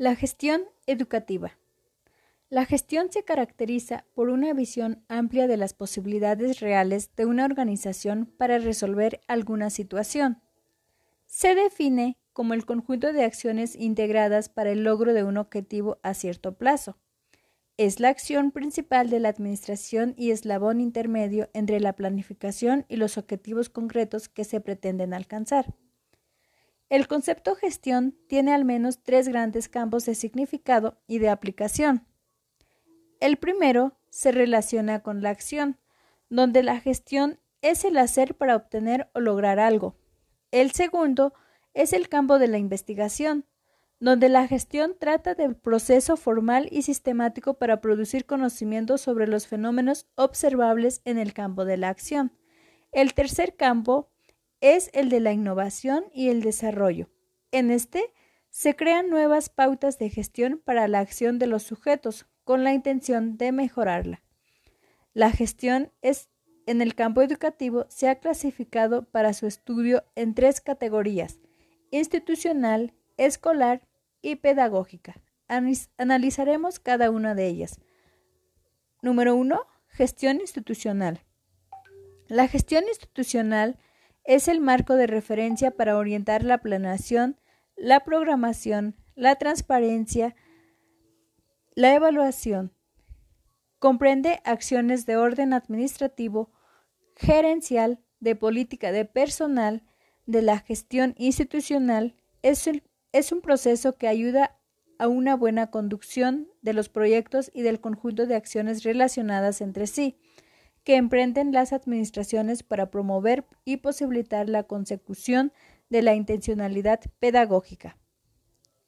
La gestión educativa. La gestión se caracteriza por una visión amplia de las posibilidades reales de una organización para resolver alguna situación. Se define como el conjunto de acciones integradas para el logro de un objetivo a cierto plazo. Es la acción principal de la administración y eslabón intermedio entre la planificación y los objetivos concretos que se pretenden alcanzar. El concepto gestión tiene al menos tres grandes campos de significado y de aplicación. El primero se relaciona con la acción, donde la gestión es el hacer para obtener o lograr algo. El segundo es el campo de la investigación, donde la gestión trata del proceso formal y sistemático para producir conocimiento sobre los fenómenos observables en el campo de la acción. El tercer campo es el de la innovación y el desarrollo. En este se crean nuevas pautas de gestión para la acción de los sujetos, con la intención de mejorarla. La gestión es, en el campo educativo se ha clasificado para su estudio en tres categorías, institucional, escolar y pedagógica. Analizaremos cada una de ellas. Número 1. Gestión institucional. La gestión institucional es el marco de referencia para orientar la planeación, la programación, la transparencia, la evaluación comprende acciones de orden administrativo, gerencial, de política de personal, de la gestión institucional. Es, es un proceso que ayuda a una buena conducción de los proyectos y del conjunto de acciones relacionadas entre sí, que emprenden las administraciones para promover y posibilitar la consecución de la intencionalidad pedagógica.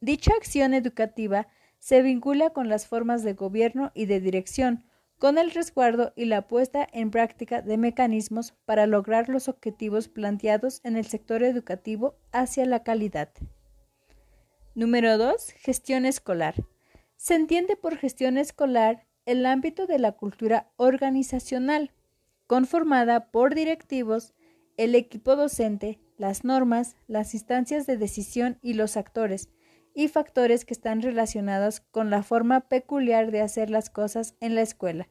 Dicha acción educativa se vincula con las formas de gobierno y de dirección, con el resguardo y la puesta en práctica de mecanismos para lograr los objetivos planteados en el sector educativo hacia la calidad. Número 2. Gestión escolar. Se entiende por gestión escolar el ámbito de la cultura organizacional, conformada por directivos, el equipo docente, las normas, las instancias de decisión y los actores, y factores que están relacionados con la forma peculiar de hacer las cosas en la escuela,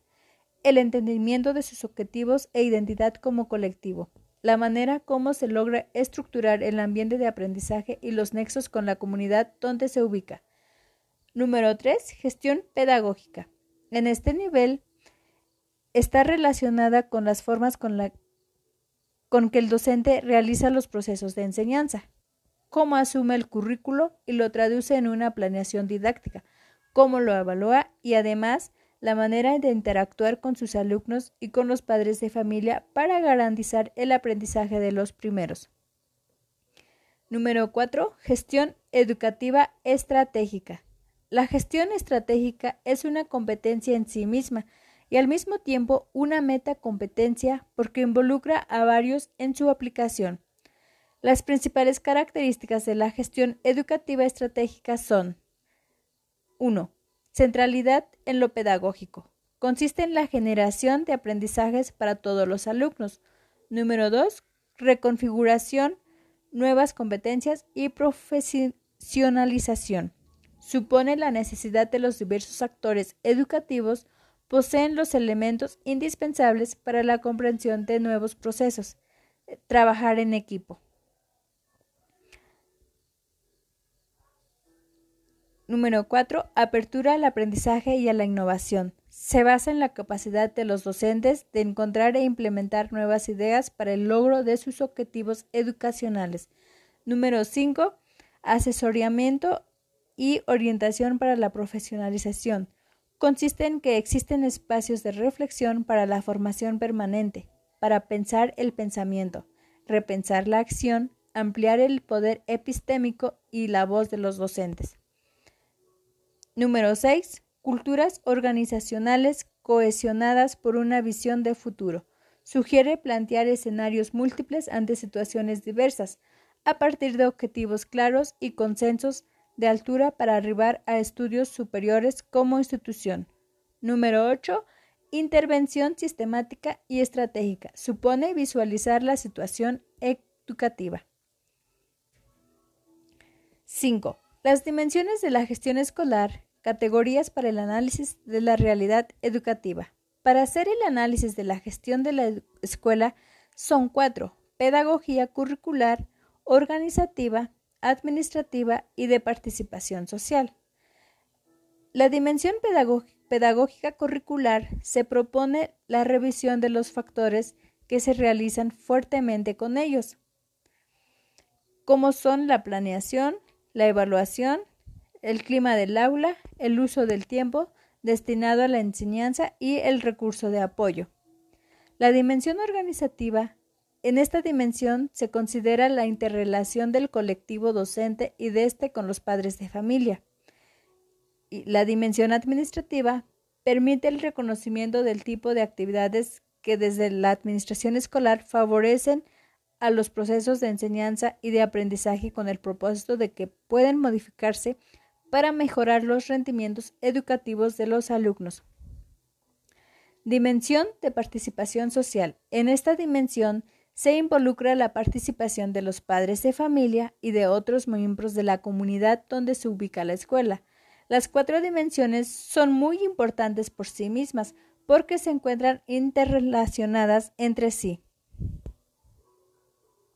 el entendimiento de sus objetivos e identidad como colectivo, la manera como se logra estructurar el ambiente de aprendizaje y los nexos con la comunidad donde se ubica. Número 3. Gestión pedagógica. En este nivel está relacionada con las formas con, la, con que el docente realiza los procesos de enseñanza, cómo asume el currículo y lo traduce en una planeación didáctica, cómo lo evalúa y además la manera de interactuar con sus alumnos y con los padres de familia para garantizar el aprendizaje de los primeros. Número 4. Gestión educativa estratégica. La gestión estratégica es una competencia en sí misma y al mismo tiempo una meta competencia porque involucra a varios en su aplicación. Las principales características de la gestión educativa estratégica son 1. Centralidad en lo pedagógico. Consiste en la generación de aprendizajes para todos los alumnos. Número 2. Reconfiguración, nuevas competencias y profesionalización. Supone la necesidad de los diversos actores educativos poseen los elementos indispensables para la comprensión de nuevos procesos. Trabajar en equipo. Número 4. Apertura al aprendizaje y a la innovación. Se basa en la capacidad de los docentes de encontrar e implementar nuevas ideas para el logro de sus objetivos educacionales. Número 5. Asesoramiento y orientación para la profesionalización. Consiste en que existen espacios de reflexión para la formación permanente, para pensar el pensamiento, repensar la acción, ampliar el poder epistémico y la voz de los docentes. Número 6. Culturas organizacionales cohesionadas por una visión de futuro. Sugiere plantear escenarios múltiples ante situaciones diversas, a partir de objetivos claros y consensos de altura para arribar a estudios superiores como institución. Número 8. Intervención sistemática y estratégica. Supone visualizar la situación educativa. 5. Las dimensiones de la gestión escolar, categorías para el análisis de la realidad educativa. Para hacer el análisis de la gestión de la escuela son cuatro, pedagogía curricular, organizativa, administrativa y de participación social. La dimensión pedagógica curricular se propone la revisión de los factores que se realizan fuertemente con ellos, como son la planeación, la evaluación, el clima del aula, el uso del tiempo destinado a la enseñanza y el recurso de apoyo. La dimensión organizativa. En esta dimensión se considera la interrelación del colectivo docente y de éste con los padres de familia. Y la dimensión administrativa permite el reconocimiento del tipo de actividades que desde la administración escolar favorecen a los procesos de enseñanza y de aprendizaje con el propósito de que pueden modificarse para mejorar los rendimientos educativos de los alumnos. Dimensión de participación social. En esta dimensión se involucra la participación de los padres de familia y de otros miembros de la comunidad donde se ubica la escuela. Las cuatro dimensiones son muy importantes por sí mismas porque se encuentran interrelacionadas entre sí.